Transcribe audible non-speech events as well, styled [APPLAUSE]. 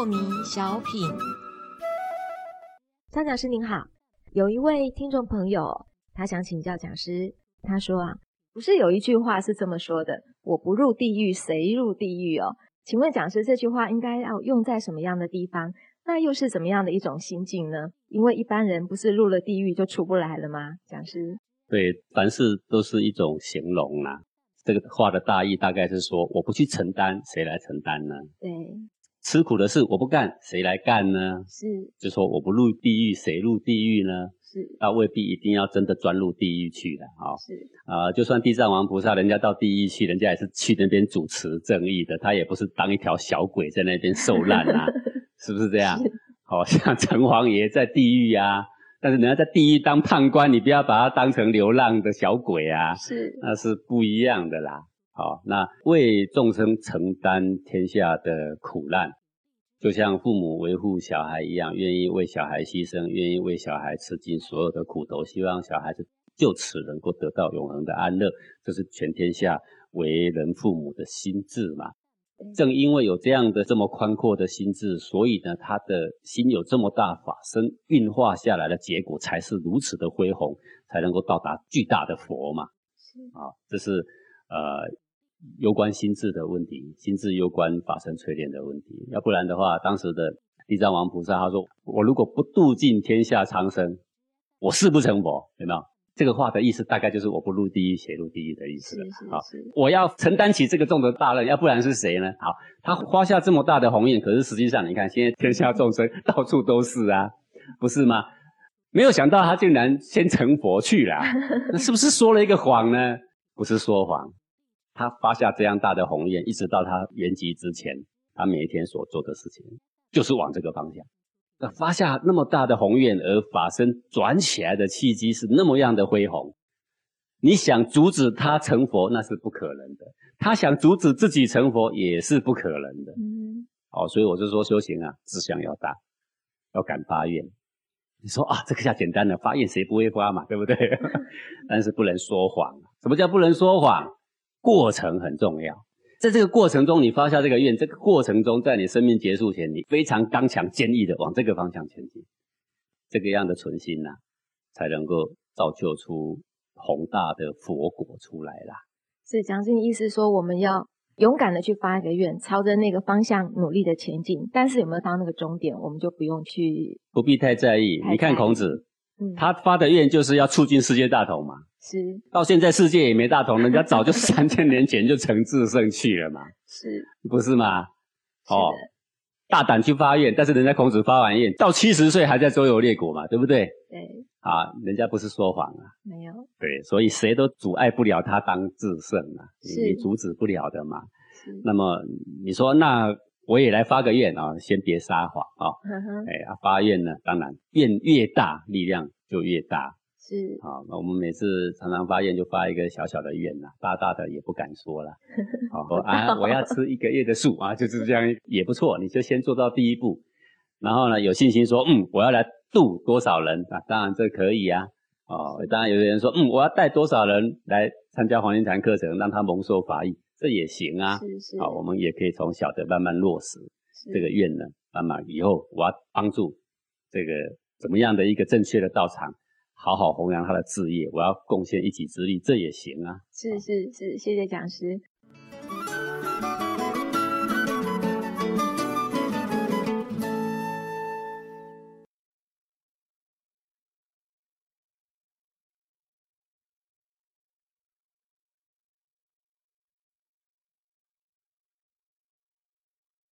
迷小品。张讲师您好，有一位听众朋友，他想请教讲师，他说啊，不是有一句话是这么说的：“我不入地狱，谁入地狱？”哦，请问讲师，这句话应该要用在什么样的地方？那又是怎么样的一种心境呢？因为一般人不是入了地狱就出不来了吗？讲师，对，凡事都是一种形容啦。这个话的大意大概是说，我不去承担，谁来承担呢？对，吃苦的事我不干，谁来干呢？是，就说我不入地狱，谁入地狱呢？是，那未必一定要真的钻入地狱去了啊。是，啊，就算地藏王菩萨，人家到地狱去，人家也是去那边主持正义的，他也不是当一条小鬼在那边受难啊，[LAUGHS] 是不是这样？好像 [LAUGHS] 城隍爷在地狱啊。但是人家在地狱当判官，你不要把他当成流浪的小鬼啊，是，那是不一样的啦。好，那为众生承担天下的苦难，就像父母维护小孩一样，愿意为小孩牺牲，愿意为小孩吃尽所有的苦头，希望小孩子就此能够得到永恒的安乐，这是全天下为人父母的心智嘛。正因为有这样的这么宽阔的心智，所以呢，他的心有这么大法身运化下来的结果，才是如此的恢宏，才能够到达巨大的佛嘛。啊，这是呃攸关心智的问题，心智攸关法身淬炼的问题。要不然的话，当时的地藏王菩萨他说：“我如果不度尽天下苍生，我誓不成佛。”有没有？这个话的意思大概就是我不入地狱，谁入地狱的意思了。好，我要承担起这个重的大任，要不然是谁呢？好，他花下这么大的宏愿，可是实际上你看，现在天下众生到处都是啊，不是吗？没有想到他竟然先成佛去了，那是不是说了一个谎呢？不是说谎，他发下这样大的宏愿，一直到他圆寂之前，他每一天所做的事情就是往这个方向。那发下那么大的宏愿而法身转起来的契机是那么样的恢宏，你想阻止他成佛那是不可能的，他想阻止自己成佛也是不可能的。嗯，好，所以我就说修行啊，志向要大，要敢发愿。你说啊，这个下简单了发愿谁不会发嘛，对不对？[LAUGHS] 但是不能说谎。什么叫不能说谎？过程很重要。在这个过程中，你发下这个愿，这个过程中，在你生命结束前，你非常刚强坚毅的往这个方向前进，这个样的存心呐，才能够造就出宏大的佛果出来啦。所以，蒋经意思说，我们要勇敢的去发一个愿，朝着那个方向努力的前进。但是，有没有到那个终点，我们就不用去，不必太在意。你看孔子，他发的愿就是要促进世界大同嘛。是，到现在世界也没大同，人家早就三千年前就成至圣去了嘛，[LAUGHS] 是，不是嘛？哦，大胆去发愿，但是人家孔子发完愿到七十岁还在周游列国嘛，对不对？对，啊，人家不是说谎啊，没有，对，所以谁都阻碍不了他当至圣啊，你阻止不了的嘛。那么你说，那我也来发个愿啊，先别撒谎啊，哎，发愿呢，当然愿越大，力量就越大。是好，那我们每次常常发愿就发一个小小的愿呐，大大的也不敢说了。[LAUGHS] 好啊，我要吃一个月的素啊，就是这样也不错。你就先做到第一步，然后呢有信心说，嗯，我要来度多少人啊？当然这可以啊。哦，当然有的人说，嗯，我要带多少人来参加黄金禅课程，让他蒙受法益，这也行啊。是是。好，我们也可以从小的慢慢落实这个愿呢，慢慢以后我要帮助这个怎么样的一个正确的道场。好好弘扬他的事业，我要贡献一己之力，这也行啊。是是是，谢谢讲师。